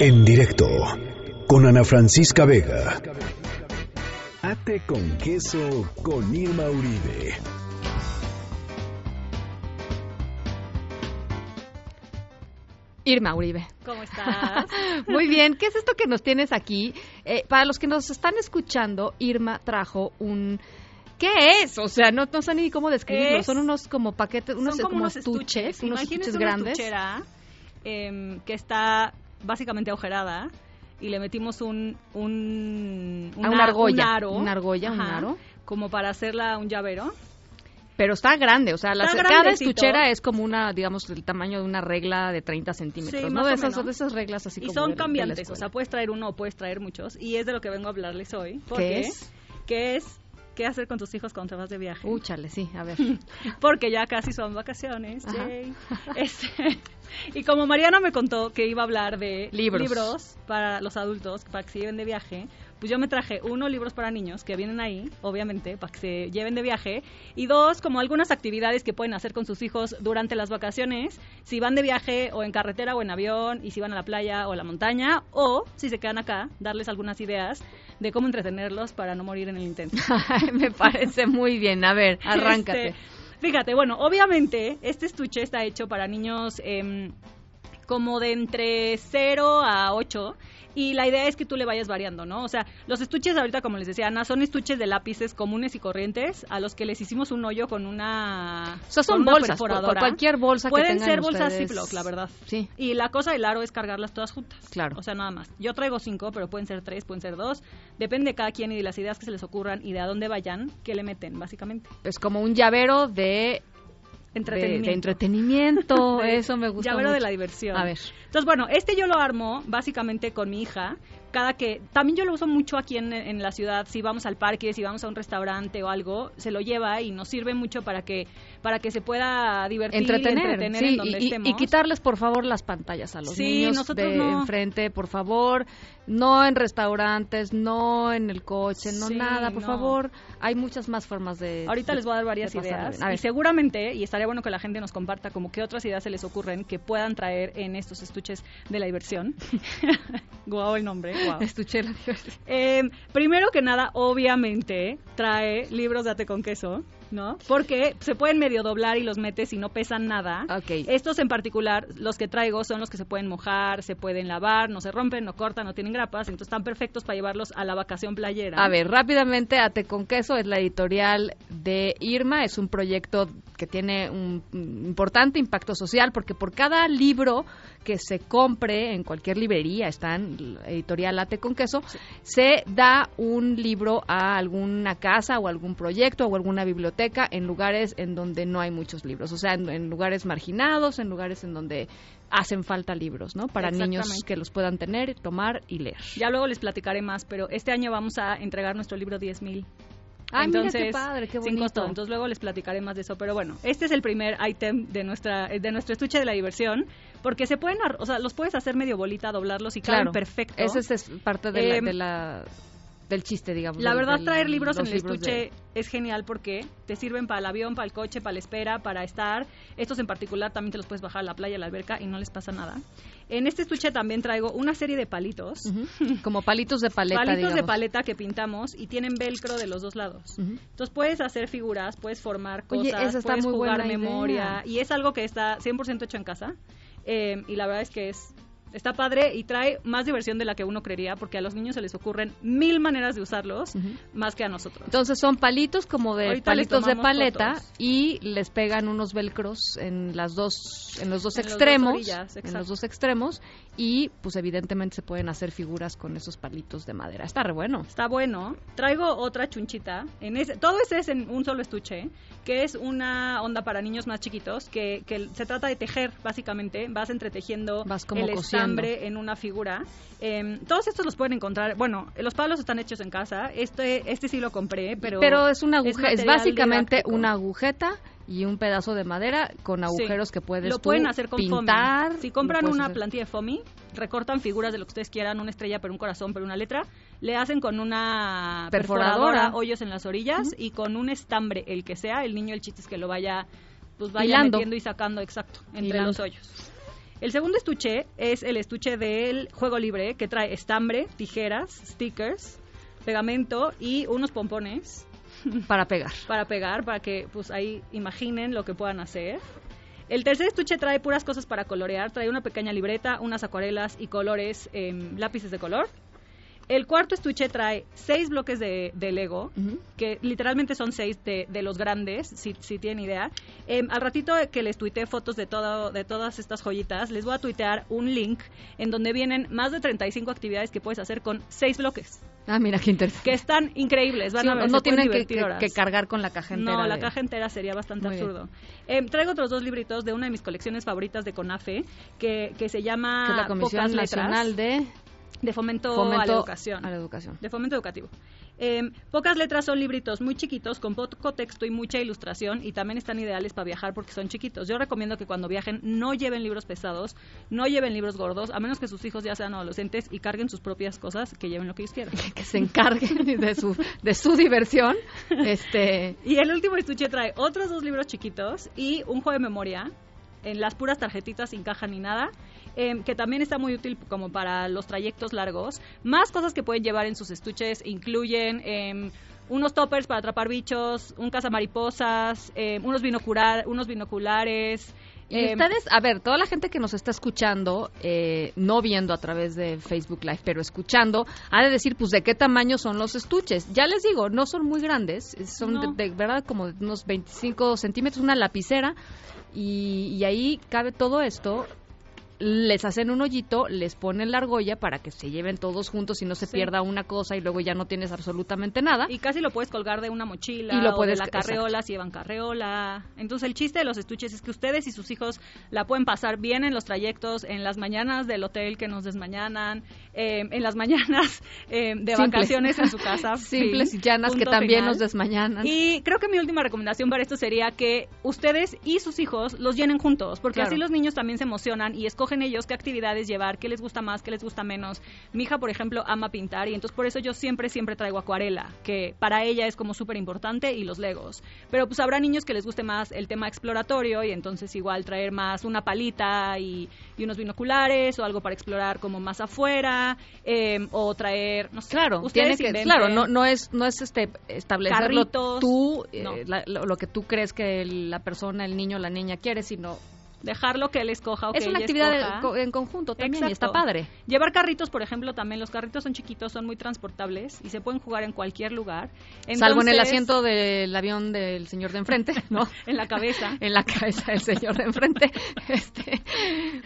En directo con Ana Francisca Vega. Ate con queso con Irma Uribe. Irma Uribe. ¿Cómo estás? Muy bien. ¿Qué es esto que nos tienes aquí? Eh, para los que nos están escuchando, Irma trajo un... ¿Qué es? O sea, no, no sé ni cómo describirlo. Es- Son unos como paquetes, unos Son como como unos estuches, unos estuches una grandes. estuchera, em, que está básicamente agujerada y le metimos un un, Ah, una argolla, un aro, una argolla, un aro. como para hacerla un llavero. Pero está grande, o sea, la- cada estuchera es como una, digamos, el tamaño de una regla de 30 centímetros, Sí, ¿no? De esas, de esas reglas así y como son de- cambiantes, o sea, puedes traer uno o puedes traer muchos y es de lo que vengo a hablarles hoy. ¿Por ¿Qué es? ¿Qué es? ¿Qué hacer con tus hijos cuando te vas de viaje? Úchale, sí, a ver. porque ya casi son vacaciones. Yay. Este, y como Mariana me contó que iba a hablar de Libros. para los adultos, para que se lleven de viaje, pues yo me traje uno, libros para niños, que vienen ahí, obviamente, para que se lleven de viaje, y dos, como algunas actividades que pueden hacer con sus hijos durante las vacaciones, si van de viaje o en carretera o en avión, y si van a la playa o a la montaña, o si se quedan acá, darles algunas ideas de cómo entretenerlos para no morir en el intento. Me parece muy bien. A ver, arráncate. Este, fíjate, bueno, obviamente este estuche está hecho para niños em, como de entre 0 a 8 y la idea es que tú le vayas variando, ¿no? O sea, los estuches ahorita, como les decía Ana, son estuches de lápices comunes y corrientes a los que les hicimos un hoyo con una O sea, son una bolsas, cualquier bolsa que Pueden tengan ser bolsas ustedes. Ziploc, la verdad. Sí. Y la cosa del aro es cargarlas todas juntas. Claro. O sea, nada más. Yo traigo cinco, pero pueden ser tres, pueden ser dos. Depende de cada quien y de las ideas que se les ocurran y de a dónde vayan, que le meten, básicamente. Es como un llavero de, Entretenimiento. de entretenimiento. De- Eso me gusta Llavero de mucho. la diversión. A ver. Entonces, bueno, este yo lo armo básicamente con mi hija. Cada que. También yo lo uso mucho aquí en, en la ciudad. Si vamos al parque, si vamos a un restaurante o algo, se lo lleva y nos sirve mucho para que para que se pueda divertir Entretener, entretener sí, en donde y- estemos. y quitarles por favor las pantallas a los Sí, niños nosotros de no. enfrente, por favor, no en restaurantes, no en el coche, no Sí, nada, por no. favor, hay muchas más formas de Ahorita de- les voy a dar varias ideas. A Y seguramente, y estaría bueno que la gente nos comparta como qué otras ideas se les ocurren que puedan traer en estos estuches de la diversión. guau el nombre, guau. Estuche la diversión. Eh, primero que nada, obviamente, trae libros de ate con queso, ¿no? Porque se pueden medio doblar y los metes y no pesan nada. Ok. Estos en particular, los que traigo son los que se pueden mojar, se pueden lavar, no se rompen, no cortan, no tienen grapas, entonces están perfectos para llevarlos a la vacación playera. A ver, rápidamente, Ate con Queso es la editorial de Irma, es un proyecto que tiene un importante impacto social porque por cada libro que se compre en cualquier librería, está en editorial Ate con Queso, se da un libro a alguna casa o algún proyecto o alguna biblioteca en lugares en donde no hay muchos libros, o sea, en, en lugares marginados, en lugares en donde hacen falta libros, ¿no? Para niños que los puedan tener, tomar y leer. Ya luego les platicaré más, pero este año vamos a entregar nuestro libro 10.000. Ay, mira qué Entonces, padre, qué sin bonito. costo. Entonces luego les platicaré más de eso. Pero bueno, este es el primer ítem de nuestra de nuestro estuche de la diversión, porque se pueden, o sea, los puedes hacer medio bolita, doblarlos y Claro, caben perfecto. Ese es, es parte de la, Em, de la- del chiste, digamos. La verdad, del- traer libros en el libros estuche de- es genial porque te sirven para el avión, para el coche, para la espera, para estar. Estos en particular también te los puedes bajar a la playa, a la alberca y no les pasa nada. En este estuche también traigo una serie de palitos. Ujú, Como palitos de paleta, palitos de digamos. paleta que pintamos y tienen velcro de los dos lados. Ujú. Entonces puedes hacer figuras, puedes formar Oye, cosas, esa está puedes muy jugar buena idea. memoria y es algo que está 100% hecho en casa eh, y la verdad es que es está padre y trae más diversión de la que uno creería porque a los niños se les ocurren mil maneras de usarlos más que a nosotros. Entonces son palitos como de Ahorita palitos de paleta fotos. y les pegan unos velcros en las dos en los dos En los dos extremos, orillas, en los dos extremos y pues evidentemente se pueden hacer figuras con esos palitos de madera. Está re bueno. Está bueno. Traigo otra chunchita. En ese, todo ese es en un solo estuche, que es una onda para niños más chiquitos, que, que se trata de tejer, básicamente. Vas entretejiendo Vas como el cosiendo. En una figura. Em, todos estos los pueden encontrar. Bueno, los palos están hechos en casa. Este, este sí lo compré, pero. es una aguja, es, básicamente didáctico. una agujeta y un pedazo de madera con agujeros Sí. que puedes lo tú pueden hacer con pintar. foamy. Si compran una hacer- plantilla de foamy, recortan figuras de lo que ustedes quieran, una estrella, pero un corazón, pero una letra, le hacen con una Perforadora. perforadora, hoyos en las orillas y con un estambre, el que sea, el niño el chiste es que lo vaya pues vaya Hilando. metiendo y sacando exacto entre Hilando. los hoyos. El segundo estuche es el estuche del juego libre que trae estambre, tijeras, stickers, pegamento y unos pompones Para pegar. para pegar, para que pues ahí imaginen lo que puedan hacer. El tercer estuche trae puras cosas para colorear, trae una pequeña libreta, unas acuarelas y colores, em, lápices de color. El cuarto estuche trae seis bloques de, de Lego, Ujú. que literalmente son seis de, de los grandes, si, si tienen idea. Em, al ratito que les tuiteé fotos de, todo, de todas estas joyitas, les voy a tuitear un link en donde vienen más de 35 actividades que puedes hacer con seis bloques, Ah, mira qué interesante. que están increíbles. Van Sí, a ver, no tienen que, que- que cargar con la caja entera. No, la de- caja entera sería bastante Muy absurdo. Em, traigo otros dos libritos de una de mis colecciones favoritas de CONAFE, que, que se llama que es la Comisión Pocas Letras, Nacional de de fomento, a la Educación. a la Educación. De fomento educativo. Em, pocas letras son libritos muy chiquitos, con poco texto y mucha ilustración, y también están ideales para viajar porque son chiquitos. Yo recomiendo que cuando viajen no lleven libros pesados, no lleven libros gordos, a menos que sus hijos ya sean adolescentes y carguen sus propias cosas, que lleven lo que ellos quieran. que se encarguen de su, de su diversión. Este, Y el último estuche trae otros dos libros chiquitos y un juego de memoria en las puras tarjetitas sin caja ni nada, em, que también está muy útil como para los trayectos largos. Más cosas que pueden llevar en sus estuches incluyen em, unos toppers para atrapar bichos, un cazamariposas, em, unos, binocular, unos binoculares. y em, ustedes, a ver, toda la gente que nos está escuchando, eh, no viendo a través de Facebook Live, pero escuchando, ha de decir, pues, de qué tamaño son los estuches. Ya les digo, no son muy grandes, son No. de, de verdad como de unos 25 centímetros, una lapicera, y, y ahí cabe todo esto. Les hacen un hoyito, les ponen la argolla para que se lleven todos juntos y no se Sí. pierda una cosa y luego ya no tienes absolutamente nada. Y casi lo puedes colgar de una mochila Y lo o puedes- de la carreola si llevan carreola. Entonces el chiste de los estuches es que ustedes y sus hijos la pueden pasar bien en los trayectos, en las mañanas del hotel que nos desmañanan, eh, en las mañanas eh, de Simples. vacaciones en su casa. Simples y llanas que también final. nos desmañanan. Y creo que mi última recomendación para esto sería que ustedes y sus hijos los llenen juntos, porque Claro. así los niños también se emocionan y escogen ellos qué actividades llevar, qué les gusta más, qué les gusta menos. Mi hija, por ejemplo, ama pintar y entonces por eso yo siempre, siempre traigo acuarela, que para ella es como súper importante, y los legos. Pero pues habrá niños que les guste más el tema exploratorio y entonces igual traer más una palita y, y unos binoculares o algo para explorar como más afuera eh, o traer, no sé, Claro, ustedes tiene que, claro, no, no es, no es este establecerlo Carritos, tú, eh, no. la- lo, lo que tú crees que la persona, el niño, la niña quiere, sino dejarlo que él escoja o es una actividad de- en conjunto también y está padre. Llevar carritos, por ejemplo, también los carritos son chiquitos, son muy transportables y se pueden jugar en cualquier lugar. Salvo en el asiento del avión del señor de enfrente, ¿no? en la cabeza. en la cabeza del señor de enfrente. Este,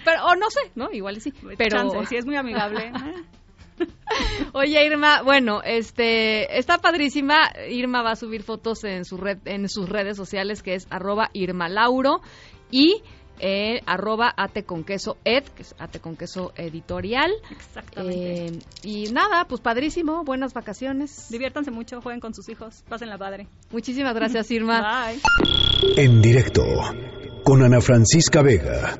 pero, o no sé, ¿no? Igual sí. Pero, Chance, si es muy amigable. Oye, Irma, bueno, este, está padrísima. Irma va a subir fotos en su red, en sus redes sociales, que es arroba Irma Lauro y eh, arroba ate con queso ed, que es ate con queso editorial. Exactamente. Eh, y nada, pues padrísimo, buenas vacaciones. Diviértanse mucho, jueguen con sus hijos, pasen la padre. Muchísimas gracias, Irma. Bye. En directo con Ana Francisca Vega.